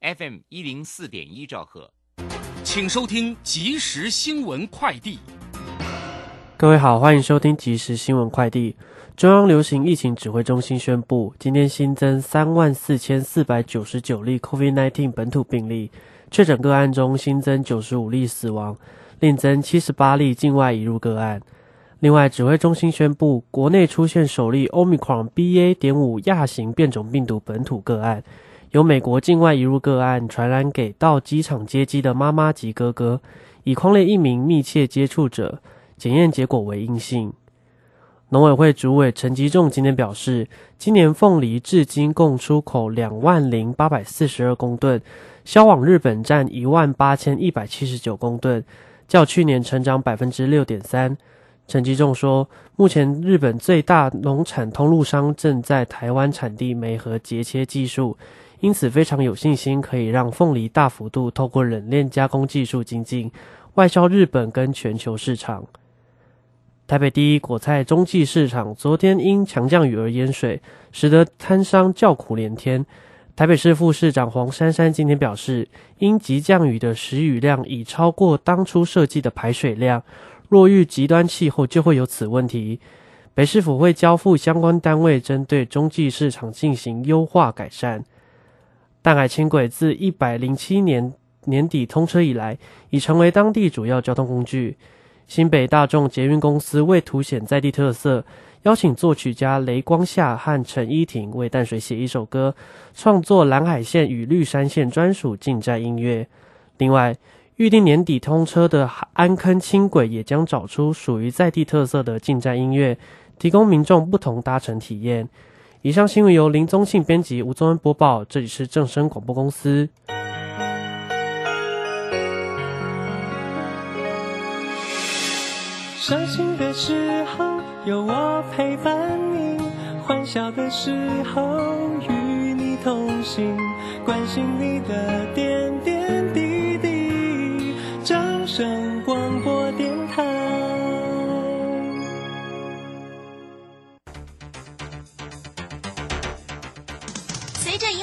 FM 一零四点一兆赫，请收听即时新闻快递。各位好，欢迎收听即时新闻快递。中央流行疫情指挥中心宣布，今天新增三万四千四百九十九例 COVID-19 本土病例，确诊个案中新增九十五例死亡，另增七十八例境外移入个案。另外，指挥中心宣布，国内出现首例 Omicron BA. 点五亚型变种病毒本土个案。由美国境外移入个案传染给到机场接机的妈妈及哥哥，以框列一名密切接触者，检验结果为阴性。农委会主委陈吉仲今天表示，今年凤梨至今共出口两万零八百四十二公吨，销往日本占一万八千一百七十九公吨，较去年成长百分之六点三。陈吉仲说，目前日本最大农产通路商正在台湾产地煤和节切技术。因此非常有信心，可以让凤梨大幅度透过冷链加工技术精进，外销日本跟全球市场。台北第一果菜中继市场昨天因强降雨而淹水，使得摊商叫苦连天。台北市副市长黄珊珊今天表示，因急降雨的时雨量已超过当初设计的排水量，若遇极端气候就会有此问题。北市府会交付相关单位针对中继市场进行优化改善。淡海轻轨自一百零七年年底通车以来，已成为当地主要交通工具。新北大众捷运公司为凸显在地特色，邀请作曲家雷光夏和陈依婷为淡水写一首歌，创作蓝海线与绿山线专属进站音乐。另外，预定年底通车的安坑轻轨也将找出属于在地特色的进站音乐，提供民众不同搭乘体验。以上新闻由林宗信编辑，吴宗恩播报。这里是正声广播公司。伤心的时候有我陪伴你，欢笑的时候与你同行，关心你的点点滴滴。掌声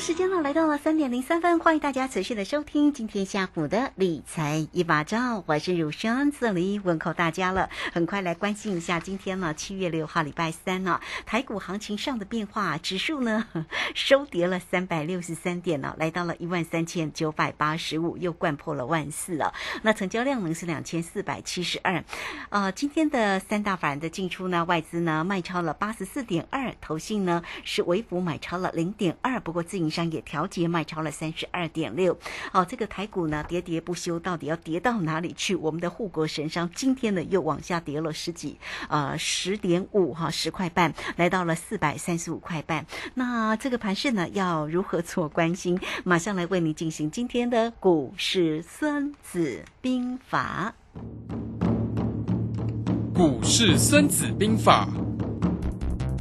时间呢来到了三点零三分，欢迎大家持续的收听今天下午的理财一把照，我是乳山这里问候大家了。很快来关心一下今天呢七月六号礼拜三呢台股行情上的变化，指数呢 收跌了三百六十三点呢，来到了一万三千九百八十五，又灌破了万四了。那成交量呢是两千四百七十二。呃，今天的三大法人的进出呢，外资呢卖超了八十四点二，投信呢是微幅买超了零点二，不过自营。商也调节卖超了三十二点六，哦，这个台股呢喋喋不休，到底要跌到哪里去？我们的护国神商今天呢又往下跌了十几，呃，十点五哈，十块半，来到了四百三十五块半。那这个盘势呢要如何做关心？马上来为你进行今天的股市孙子兵法。股市孙子兵法。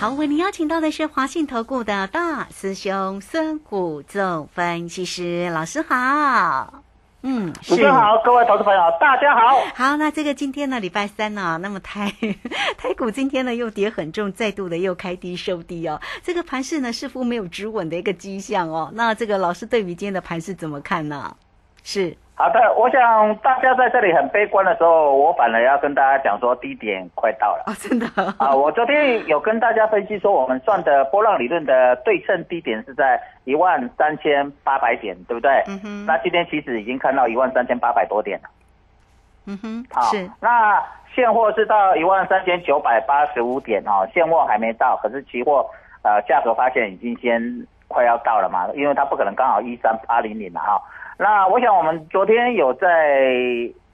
好，为您邀请到的是华信投顾的大师兄孙虎仲分析师老师好。嗯，主持人好，各位投资朋友，大家好。好，那这个今天呢，礼拜三呢，那么台 台股今天呢又跌很重，再度的又开低收低哦。这个盘势呢似乎没有止稳的一个迹象哦。那这个老师对于今天的盘势怎么看呢？是好的，我想大家在这里很悲观的时候，我反而要跟大家讲说低点快到了哦，真的啊！我昨天有跟大家分析说，我们算的波浪理论的对称低点是在一万三千八百点，对不对？嗯哼，那今天其实已经看到一万三千八百多点了。嗯哼，好，是那现货是到一万三千九百八十五点哦，现货还没到，可是期货呃价格发现已经先快要到了嘛，因为它不可能刚好一三八零零了哈。那我想我们昨天有在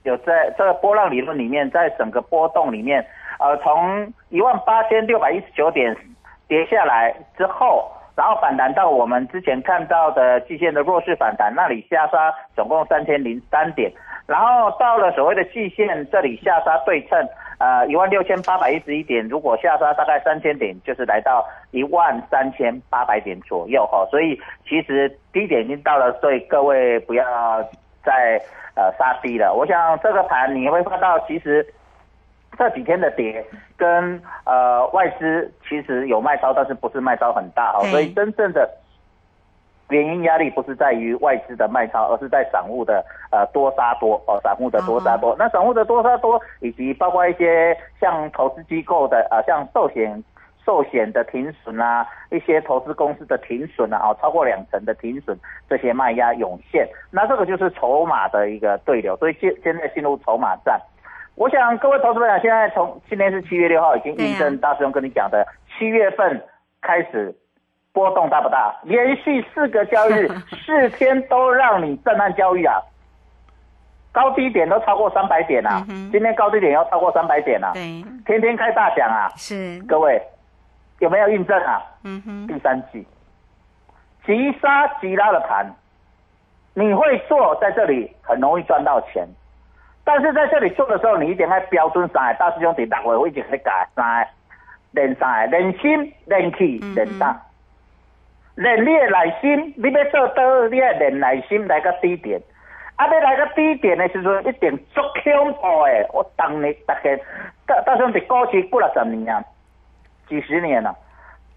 有在这个波浪理论里面，在整个波动里面，呃，从一万八千六百一十九点跌下来之后，然后反弹到我们之前看到的季线的弱势反弹那里下杀，总共三千零三点，然后到了所谓的季线这里下杀对称，呃，一万六千八百一十一点，如果下杀大概三千点，就是来到一万三千八百点左右哈，所以其实低点已经到了，所以各位不要再呃杀低了。我想这个盘你会看到，其实这几天的跌跟呃外资其实有卖超，但是不是卖超很大哈，所以真正的。原因压力不是在于外资的卖超，而是在散户的呃多杀多哦，散户的多杀多。那散户的多杀多，以及包括一些像投资机构的呃，像寿险寿险的停损啊，一些投资公司的停损啊，哦超过两成的停损，这些卖压涌现，那这个就是筹码的一个对流，所以现现在进入筹码战。我想各位投资朋友，现在从今天是七月六号，已经印证大师兄跟你讲的，七月份开始。波动大不大？连续四个交易日，四天都让你震撼交易啊！高低点都超过三百点啊！今天高低点要超过三百点啊！对，天天开大奖啊！是各位有没有印证啊？嗯哼，第三季急杀急拉的盘，你会做在这里很容易赚到钱，但是在这里做的时候，你一定要标准上来。大师兄弟大会我已经在改三练三练心练气练胆。练你的耐心，你要做到，你要练耐心来个低点。啊，要来个低点的时阵，一定足恐怖的。我当你大概，大大兄弟股市过了十年啊，几十年了。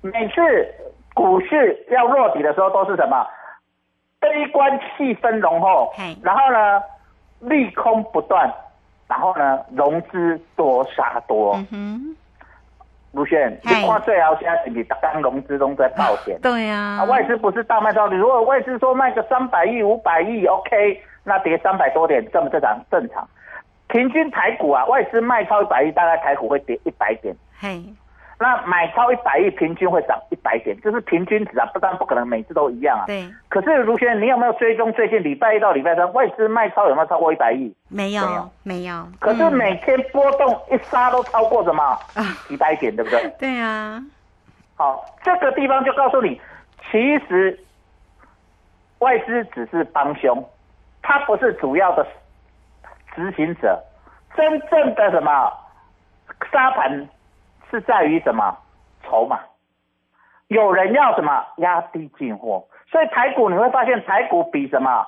每次股市要落底的时候，都是什么？悲观气氛浓厚，然后呢，利空不断，然后呢，融资多杀多。卢轩，你看最好现在是不是刚融资中在爆钱？对呀，外资不是大卖超，你如果外资说卖个三百亿、五百亿，OK，那跌三百多点，正不正常？正常。平均台股啊，外资卖超一百亿，大概台股会跌一百点。嘿。那买超一百亿，平均会涨一百点，这是平均值啊，不但不可能每次都一样啊。对。可是卢轩，你有没有追踪最近礼拜一到礼拜三外资卖超有没有超过一百亿？没有，没有。可是每天波动一杀都超过什么？啊，几百点，对不对？对啊。好，这个地方就告诉你，其实外资只是帮凶，他不是主要的执行者，真正的什么沙盘。是在于什么筹码？有人要什么压低进货，所以台股你会发现台股比什么？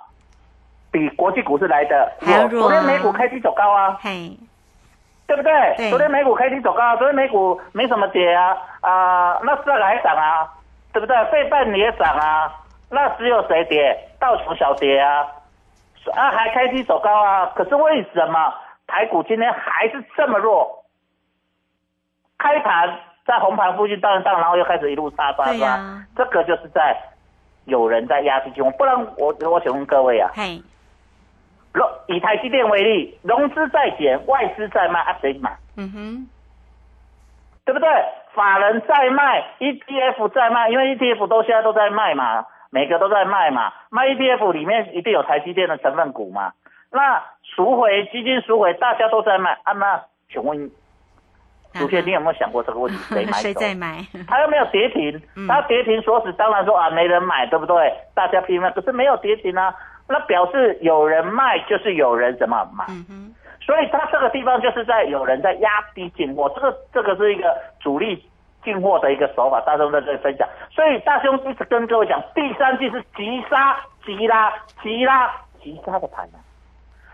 比国际股市来的弱。昨天美股开低走高啊，嘿，对不对？昨天美股开低走高，昨天美股没什么跌啊啊，那斯达还涨啊，对不对？费半也涨啊，那只有谁跌？道琼小跌啊，啊还开低走高啊，可是为什么台股今天还是这么弱？开盘在红盘附近荡荡，然后又开始一路杀杀杀，这个就是在有人在压低金不然我我请问各位啊，融以台积电为例，融资在减，外资在卖，啊谁买？嗯哼，对不对？法人在卖，ETF 在卖，因为 ETF 都现在都在卖嘛，每个都在卖嘛，卖 ETF 里面一定有台积电的成分股嘛，那赎回基金赎回，大家都在卖，啊那请问？主席，你有没有想过这个问题？谁买？谁在买？他又没有跌停，他跌停锁死，当然说啊，没人买，对不对？大家拼命，可是没有跌停啊，那表示有人卖，就是有人怎么买？所以他这个地方就是在有人在压低进货，这个这个是一个主力进货的一个手法，大兄在这里分享。所以大兄一直跟各位讲，第三季是急杀、急拉、急拉、急杀的盘啊。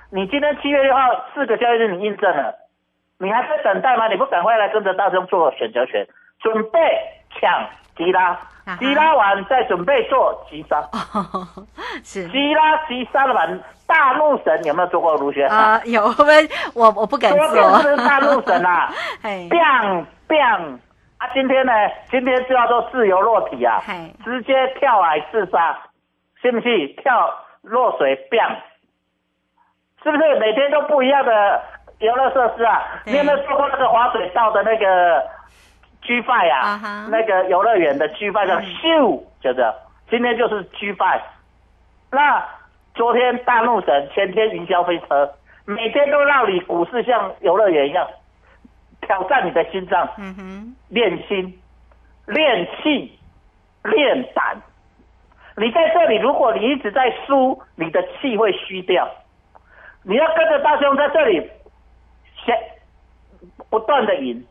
你今天七月六号四个交易日你印证了，你还在等待吗？你不赶快来跟着大兄做选择权，准备抢吉拉。啊哈，急拉完再准备做急杀，是。急拉急杀完，大陆神有没有做过卢学？啊，有 我们我我不敢昨天做，是大陆神啊。嘿，，biang biang 啊，今天呢，今天就要做自由落体啊。嘿，直接跳海自杀，信不信？跳落水 biang，是不是每天都不一样的游乐设施啊？你有没有坐过那个滑水道的那个 G Five 啊那个游乐园的 G Five 叫嗯咻，就是今天就是 G Five。那昨天大怒神，前天云霄飞车，每天都让你股市像游乐园一样挑战你的心脏，嗯哼，练心、练气、练胆。你在这里，如果你一直在输，你的气会虚掉。你要跟着大兄在这里，先不断的赢，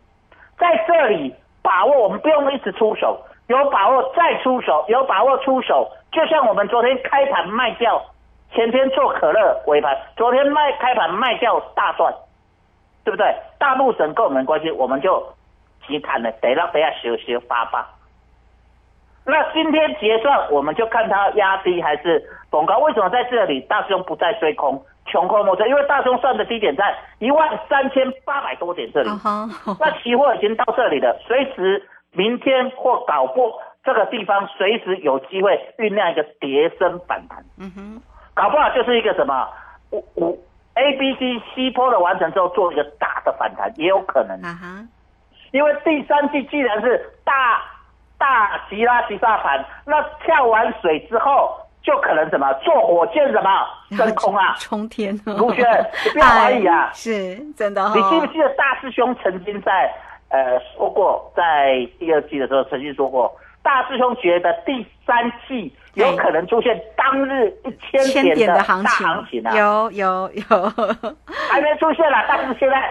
在这里把握，我们不用一直出手，有把握再出手，有把握出手。就像我们昨天开盘卖掉，前天做可乐尾盘，昨天卖开盘卖掉大赚，对不对？大陆神跟我们关系，我们就急谈了，得让等下修修发吧。那今天结算，我们就看它压低还是逢高。为什么在这里大师兄不再追空，穷空莫追？因为大师兄算的低点在一万三千八百多点这里。那期货已经到这里了，随时明天或搞不这个地方随时有机会酝酿一个跌升反弹，嗯哼，搞不好就是一个什么五五 A B C C 波的完成之后做一个大的反弹，也有可能。啊哈，因为第三季既然是大大吉拉吉大盘，那跳完水之后就可能什么坐火箭什么升空啊，冲天哦，卢轩 你不要怀疑啊。哎是真的哦，你记不记得大师兄曾经在呃说过，在第二季的时候曾经说过，大师兄觉得第三季有可能出现当日一千千点的大行情，行情啊，有有有，还没出现了，但是现在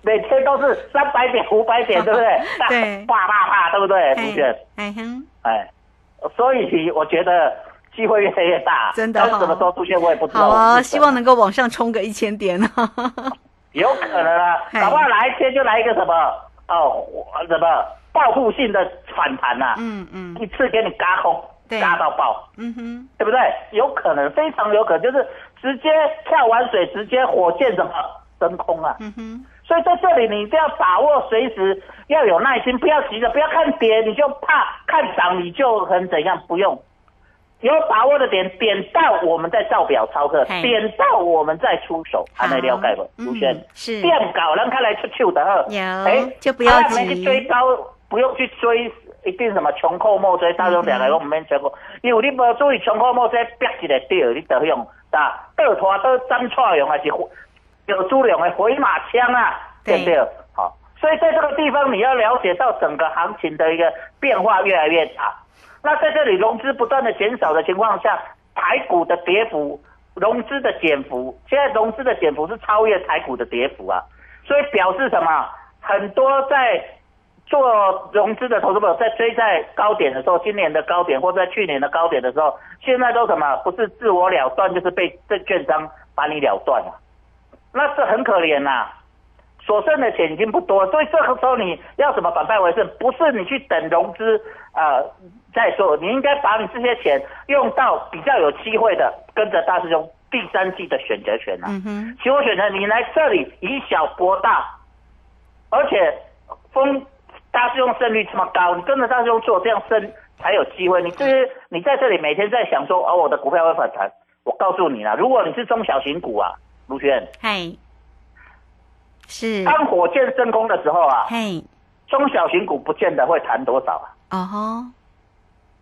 每天都是三百点、五百点，对不对？对。啪啪啪，对不对？卢轩，哎哼，哎，所以我觉得机会越来越大，真的哦但是什么时候出现我也不知道。好希望能够往上冲个一千点。啊，有可能啊，嘿。搞不好哪一天就来一个什么哦，什么报复性的反弹呐、嗯嗯。一次给你嘎空，对。嘎到爆，嗯哼，对不对？有可能，非常有可能，就是直接跳完水，直接火箭什么升空啊。嗯哼，所以在这里你一定要把握，随时要有耐心，不要急着，不要看跌你就怕，看涨你就很怎样，不用。有把握的点，点到我们再照表操课，点到我们再出手，还没了解不？嗯。卢轩，是。变搞让他来出糗的呵，有。哎就不要急去追高，不用去追，一定什么穷寇莫追，大众两个我们免追过，因为你无注意穷寇莫追，逼一个掉，你就用打倒拖倒斩错用，还是有猪两的回马枪啊，对对？不对？所以在这个地方你要了解到整个行情的一个变化越来越大。那在这里融资不断的减少的情况下，台股的跌幅、融资的减幅，现在融资的减幅是超越台股的跌幅啊，所以表示什么？很多在做融资的投资者在追在高点的时候，今年的高点或者在去年的高点的时候，现在都什么？不是自我了断，就是被证券商把你了断了，那这很可怜呐、所剩的钱已经不多，所以这个时候你要怎么反败为胜？不是你去等融资，呃，再说，你应该把你这些钱用到比较有机会的，跟着大师兄第三季的选择权啊。嗯哼，期货选择你来这里以小博大，而且风大师兄胜率这么高，你跟着大师兄做，这样升才有机会。你这些你在这里每天在想说，哦，我的股票会反弹，我告诉你啦，如果你是中小型股啊，卢轩，嗨，是，当火箭升空的时候啊，嘿，中小型股不见得会弹多少啊？哦吼，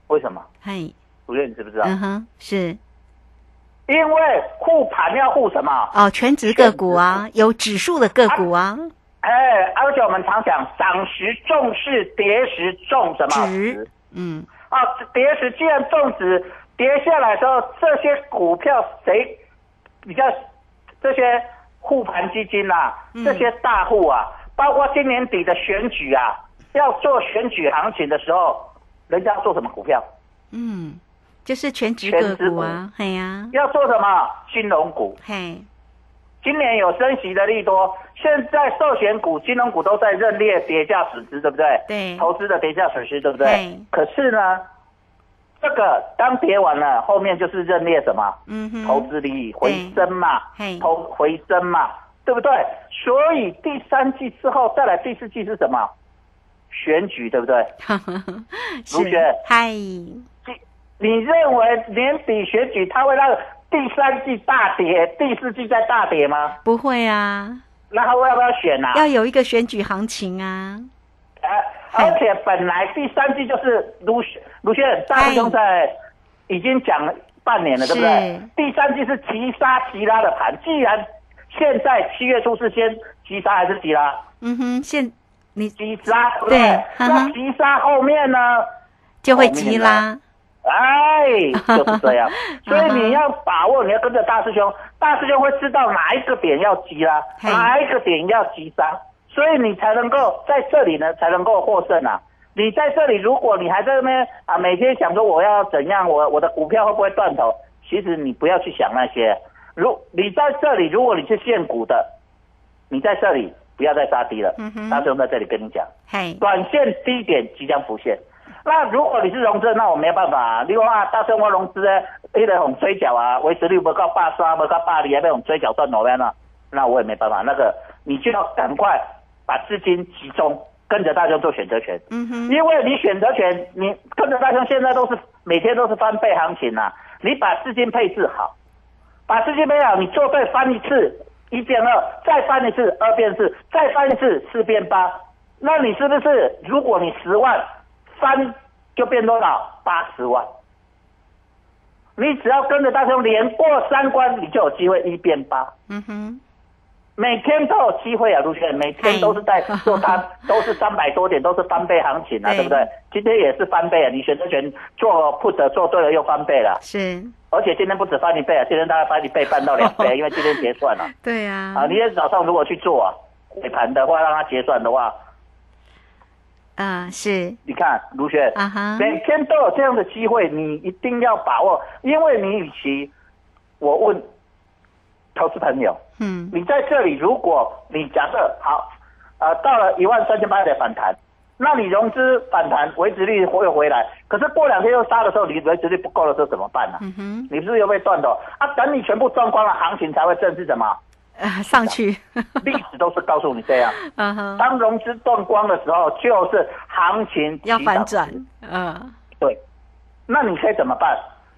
为什么？嘿，主任，你知不知道？嗯哼，是，因为护盘要护什么？哦，全指个股啊，有指数的个股啊，哎，而且我们常讲，涨时重视，跌时重什么？值，嗯，啊，跌时既然重值，跌下来的时候，这些股票谁比较？这些护盘基金啊，嗯这些大户啊，包括今年底的选举啊，要做选举行情的时候，人家要做什么股票？嗯，就是全职个股啊，哎呀，要做什么？金融股。嘿，今年有升息的利多，现在寿险股、金融股都在认列跌价损失，对不对？对投资的跌价损失，对不对？对可是呢，这个刚跌完了，后面就是认列什么？嗯哼，投资利益回升嘛嘿，投回升嘛，对不对？所以第三季之后再来第四季是什么？选举，对不对？是卢学嗨，你认为年底选举它会让第三季大跌，第四季再大跌吗？不会啊，那他要不要选啊？要有一个选举行情啊，呃，而且本来第三季就是卢卢轩大师兄在已经讲了半年了，对不对？第三季是急杀急拉的盘，既然现在七月初是先急杀还是急拉？嗯哼，现你急杀，对不那急杀后面呢？就会急拉，哎，就是这样。所以你要把握，你要跟着大师兄，大师兄会知道哪一个点要急拉，嘿。哪一个点要急杀，所以你才能够在这里呢，才能够获胜啊。你在这里，如果你还在那边啊，每天想说我要怎样，我我的股票会不会断头？其实你不要去想那些。如你在这里，如果你是现股的，你在这里不要再杀低了。嗯哼大师兄在这里跟你讲。嘿，短线低点即将浮现。那如果你是融资，那我没办法啊。另外啊，大生我融资呢，一直红追缴啊，维持率不够八三，不够八厘，还被红追缴断头了呢，那我也没办法。那个你就要赶快把资金集中，跟着大兄做选择权。嗯哼，因为你选择权，你跟着大兄现在都是每天都是翻倍行情啊、你把资金配置好，把资金配好，你做对翻一次一变二，再翻一次二变四，再翻一次四变八，那你是不是如果你十万翻就变多少？八十万。你只要跟着大兄连过三关，你就有机会一变八。嗯哼，每天都有机会啊，卢轩，每天都是在做它，都是三百多点，都是翻倍行情啊，对对不对？今天也是翻倍啊，你选择权做 put 做对了又翻倍了，是，而且今天不止翻一倍啊，今天大概翻一倍翻到两倍，因为今天结算了对啊，啊。你今天早上如果去做啊，尾盘的话让它结算的话，啊是，你看卢轩，啊哈，每天都有这样的机会，你一定要把握，因为你与其我问投资朋友。嗯，你在这里，如果你假设好，呃，到了一万三千八的反弹，那你融资反弹，维持率会回来，可是过两天又杀的时候，你维持率不够的时候怎么办呢、嗯哼，你是不是又被断头啊？等你全部赚光了，行情才会正式什么？啊 上去，历史都是告诉你这样，嗯哼，当融资断光的时候，就是行情要反转，嗯，对，那你可以怎么办？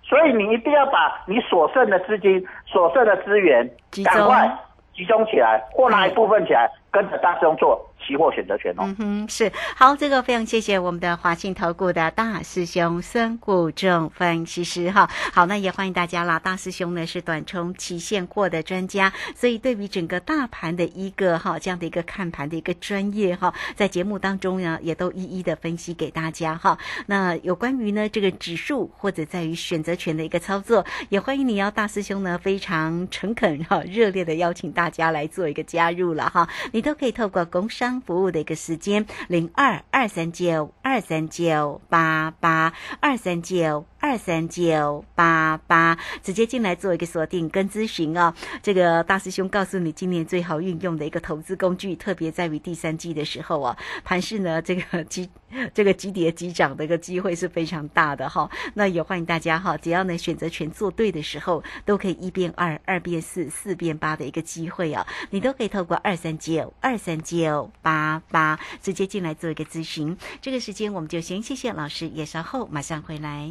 所以你一定要把你所剩的资金、所剩的资源赶快集中起来，或拿一部分起来，跟着大师兄做期货选择权哦。嗯哼，是好，这个非常谢谢我们的华信投顾的大师兄孙谷正分析师哈。好，那也欢迎大家啦。大师兄呢是短冲期现货的专家，所以对于整个大盘的一个哈这样的一个看盘的一个专业哈，在节目当中呢也都一一的分析给大家哈。那有关于呢这个指数或者在于选择权的一个操作，也欢迎你要大师兄呢非常诚恳哈热烈的邀请大家来做一个加入了哈。你都可以透过工商服务的一个时间零二二三九二三九八八二三九二三九八八直接进来做一个锁定跟咨询哦。这个大师兄告诉你，今年最好运用的一个投资工具，特别在于第三季的时候哦，盘市呢这个 急这个急跌急涨的一个机会是非常大的哈、那也欢迎大家哈，只要呢选择权做对的时候，都可以一变二，二变四，四变八的一个机会啊，你都可以透过二三九二三九八八直接进来做一个咨询。这个时间我们就先谢谢老师，也稍后马上回来。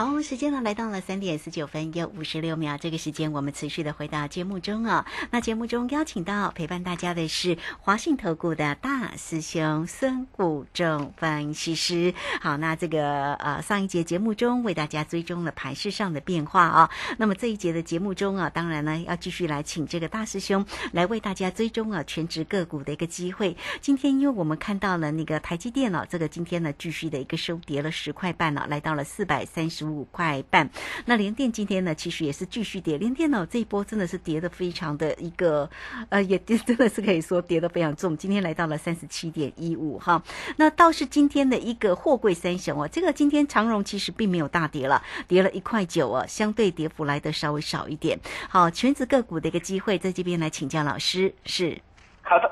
好，时间呢来到了三点四九分又五十六秒，这个时间我们持续的回到节目中啊。那节目中邀请到陪伴大家的是华信投顾的大师兄孙谷正分析师。好，那这个呃上一节节目中为大家追踪了盘势上的变化啊。那么这一节的节目中啊，当然呢要继续来请这个大师兄来为大家追踪啊全职个股的一个机会。今天因为我们看到了那个台积电哦，这个今天呢继续的一个收跌了十块半呢、来到了四百三十五块半。那联电今天呢其实也是继续跌，联电呢这一波真的是跌的非常的一个呃也跌 真的是可以说跌的非常重，今天来到了三十七点一五哈。那倒是今天的一个货柜三雄哦，这个今天长荣其实并没有大跌了，跌了一块九哦，相对跌幅来的稍微少一点。好，全职个股的一个机会，在这边来请教老师是。好的，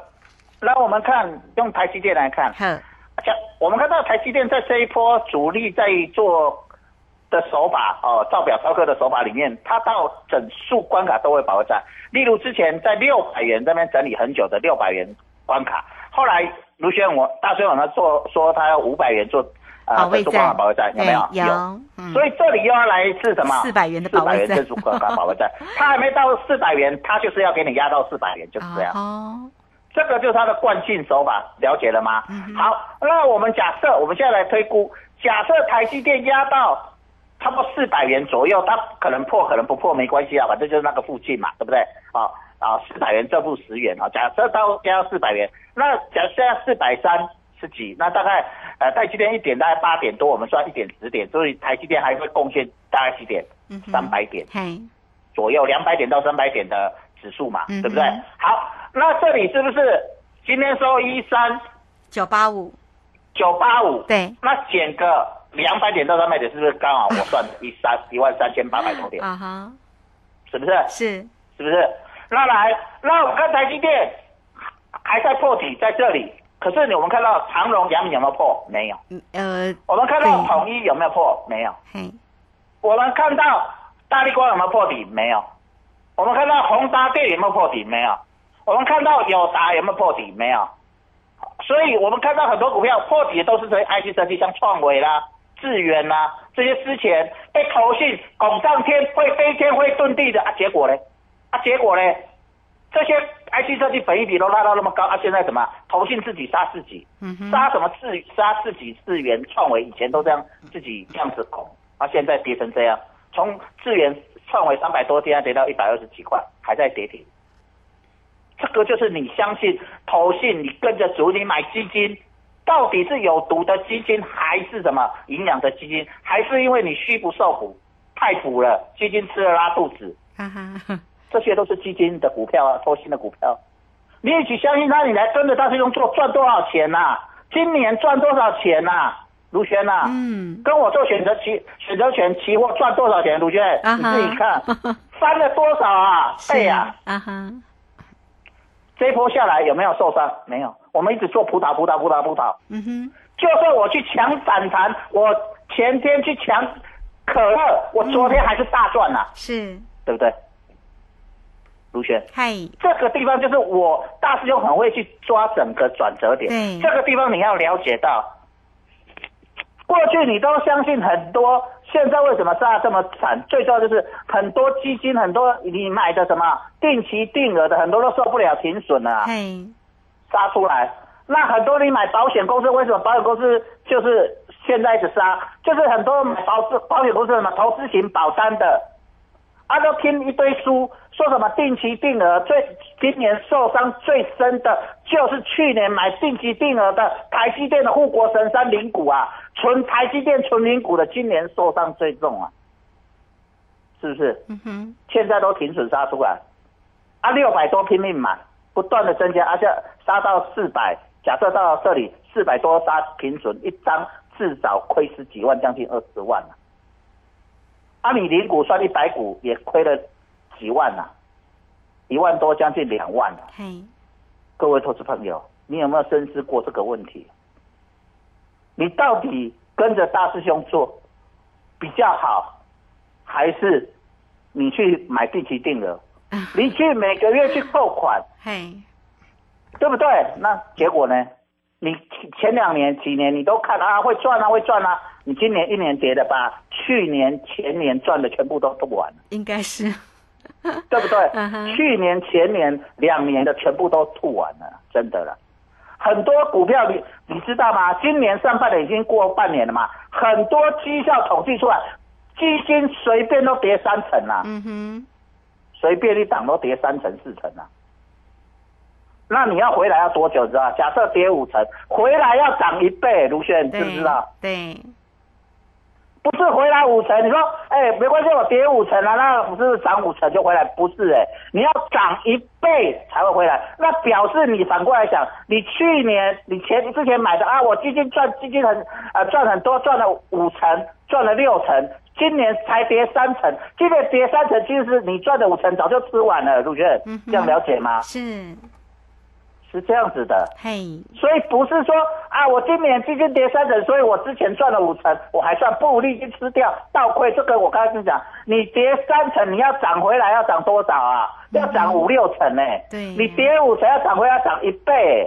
那我们看用台积电来看，好，像我们看到台积电在这一波主力在做的手法哦，造表操课的手法里面，它到整数关卡都会保卫战。例如之前在六百元这边整理很久的六百元关卡，后来卢轩我大孙往他做说他要五百元做啊保卫整数关卡保卫战，有没有？对有嗯所以这里又要来是什么？400元的保卫战四百元整数关卡保卫战，他还没到四百元，他就是要给你压到四百元，就是这样。哦，这个就是他的惯性手法，了解了吗？嗯好，那我们假设，我们现在来推估，假设台积电压到差不多四百元左右，它可能破，可能不破没关系啊，反正就是那个附近嘛，对不对？啊啊，四百元正负十元啊，假设到压到四百元，那假设要四百三十几，那大概呃台积电一点大概八点多，我们算一点十点，所以台积电还会贡献大概几点？嗯三百点。嘿，左右，两百点到三百点的指数嘛，对不对？好，那这里是不是今天收一三九八五，九八五？对，那减个两百点到三百点，是不是刚好我算一三一万三千八百多点？啊哈，是不是？是，是不是？那来，那我看台积电还在破底在这里，可是你我们看到长荣、阳明有没有破？没有。嗯呃，我们看到对统一有没有破？没有。嘿，我们看到大力光有没有破底？没有。我们看到宏达电有没有破底？没有。我们看到友达有没有破底？没有。所以我们看到很多股票破底都是这些 IC 设计，像创维啦、智源啦这些之前被投信拱上天，会飞天会遁地的啊，结果呢？啊，结果呢？这些 IC 设计本益比都拉到那么高啊，现在什么投信自己杀自己？杀什么智杀自己智源创维以前都这样自己这样子拱，啊现在跌成这样，从智源创维三百多，现在跌到一百二十几块，还在跌停。这个就是你相信投信，你跟着主你买基金，到底是有毒的基金还是什么营养的基金，还是因为你虚不受补，太补了，基金吃了拉肚子，哈哈，这些都是基金的股票啊，投新的股票。你一起相信他，你来跟着他去用做，赚多少钱呐、今年赚多少钱呐、卢轩呐、嗯，跟我做选择期选择权期货赚多少钱？卢轩，你自己看，翻了多少啊？倍啊！啊哈，这一波下来有没有受伤？没有，我们一直做葡萄，葡萄，葡萄，葡萄。嗯哼，就算我去抢反弹，我前天去抢可乐，我昨天还是大赚呐、是，对不对？卢轩，嗨，这个地方就是我大师兄很会去抓整个转折点。对这个地方你要了解到，过去你都相信很多，现在为什么杀这么惨？最重要就是很多基金，很多你买的什么定期定额的，很多都受不了停损了、杀出来。那很多你买保险公司，为什么保险公司就是现在一直杀？就是很多买保资保险公司什么投资型保单的，啊，都听一堆书，说什么定期定额，最今年受伤最深的就是去年买定期定额的台积电的护国神山零股啊，纯台积电纯零股的，今年受伤最重啊，是不是？嗯哼，现在都停损杀出来，啊，六百多拼命买，不断的增加，而且杀到四百，假设到这里四百多杀停损，一张至少亏十几万，将近二十万了、啊，你零股算一百股也亏了几万呐、一万多，将近两万了、嗨，各位投资朋友，你有没有深思过这个问题？你到底跟着大师兄做比较好，还是你去买定期定额？你去每个月去扣款，嗨，对不对？那结果呢？你前两年几年你都看啊会赚啊会赚啊，你今年一年跌的把去年、前年赚的全部都吐完了，应该是，对不对？去年、前年两年的全部都吐完了，真的了。很多股票你你知道吗？今年上半年已经过半年了嘛，很多绩效统计出来，基金随便都跌三成啦、嗯哼，随便一档都跌三成四成啊。那你要回来要多久？知道？假设跌五成，回来要涨一倍，卢轩，你知不知道？对，不是回来五成，你说，哎、没关系，我跌五成啊，那不是涨五成就回来？不是、哎，你要涨一倍才会回来。那表示你反过来想，你去年你前之前买的啊，我基金赚基金很呃赚很多，赚了五成，赚了六成，今年才跌三成，今年跌三成，其实你赚的五成早就吃完了，卢轩，嗯哼这样了解吗？是，是这样子的。嘿，所以不是说啊，我今年基金跌三成，所以我之前赚了五成，我还算不利息吃掉倒亏。这个我刚才讲，你跌三成，你要涨回来要涨多少啊？要涨五六成呢、对你跌五成要涨回来要涨一倍、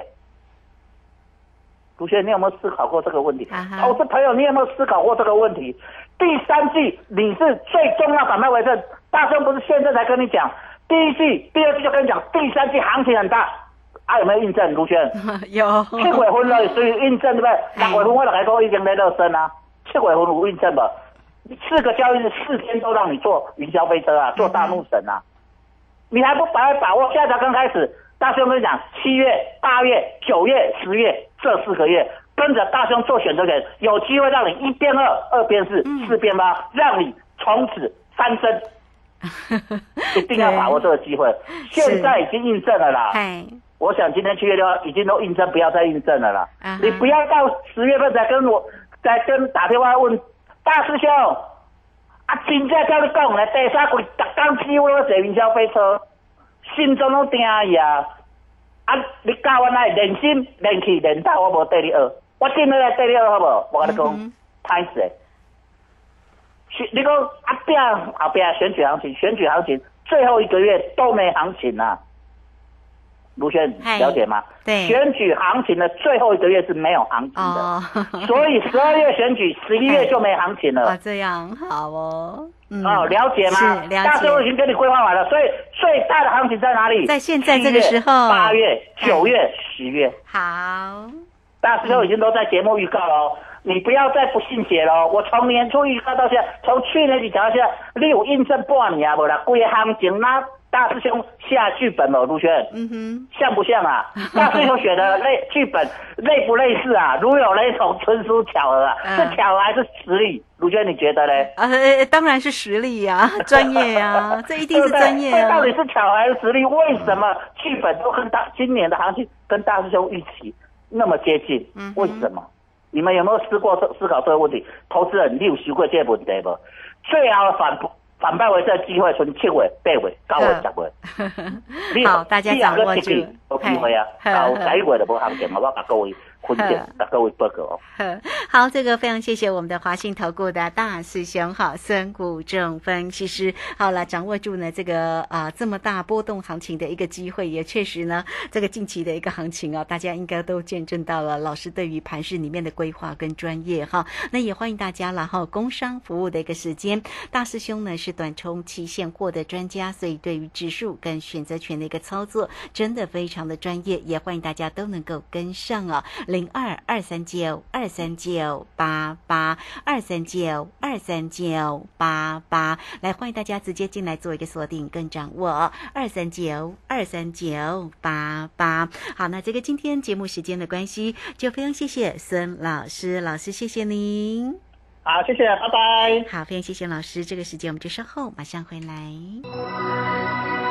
卢学，你有没有思考过这个问题？投资朋友，你有没有思考过这个问题？第三季你是最重要反败为胜，大兄不是现在才跟你讲，第一季、第二季就跟你讲，第三季行情很大，啊有没有印证？卢轩？有，七月份了，所以印证对不对？六月份我就来讲已经在热身啊，七月份有印证不？四个交易日四天都让你坐云霄飞车啊，坐大怒神啊，你还不把握把握？现在才刚开始，大兄跟你讲，七月、八月、九月、十月这四个月，跟着大兄做选择权，有机会让你一变二，二变四，四变八，让你从此翻身。一定要把握这个机会，现在已经印证了啦。我想今天七月六号已经都印证，不要再印证了啦。你不要到十月份才跟我，再跟打电话问大师兄，啊，真正叫你讲来，第三季逐工几乎都坐云霄飞车，心中拢定伊啊！啊，你教我来练心、练气、练到我无对你学，我真的来对你学好无？我跟你讲嗯，歹势。选你讲啊，边后边选举行情，选举行情最后一个月都没行情啊。卢轩了解吗？对选举行情的最后一个月是没有行情的，哦，所以十二月选举，十一月就没行情了。哦，这样好哦，嗯，哦，了解吗？大师我已解，经给你规划完了，所以最大的行情在哪里？在现在这个时候八月、九月、十月，好，大师兄已经都在节目预告了哦。你不要再不信邪了哦！我从年初预告到现在，从去年底讲到现在，你有印证半年啊？无啦，规个行情那大师兄下剧本了，卢轩。嗯哼，像不像啊？大师兄写的类剧本类不类似啊？如有雷同，纯属巧合啊！嗯是巧合还是实力？卢娟，你觉得嘞？呃，当然是实力呀，专业呀，这一定是专业啊对对这到底，是巧合还是实力？为什么剧本都跟大今年的行情跟大师兄一起那么接近？嗯为什么？你们有没有思过这思考这个问题？投资人，你有想过这个问题不？最好的反反败为胜的机会，从七月、八月、九月、十月。你好大家掌握住有机会啊！嘿到呵十一月就无行情，我把各位好，这个非常谢谢我们的华信投顾的大师兄哈孙谷正分析师。好了，掌握住呢这个啊、这么大波动行情的一个机会，也确实呢这个近期的一个行情啊，大家应该都见证到了老师对于盘市里面的规划跟专业哈。那也欢迎大家了哈，工商服务的一个时间，大师兄呢是短冲期现货的专家，所以对于指数跟选择权的一个操作真的非常的专业，也欢迎大家都能够跟上啊，零二二三九二三九八八二三九二三九八八，来欢迎大家直接进来做一个锁定跟掌握哦，二三九二三九八八。好，那这个今天节目时间的关系，就非常谢谢孙老师，老师谢谢您。好，谢谢，拜拜。好，非常谢谢老师，这个时间我们就稍后马上回来。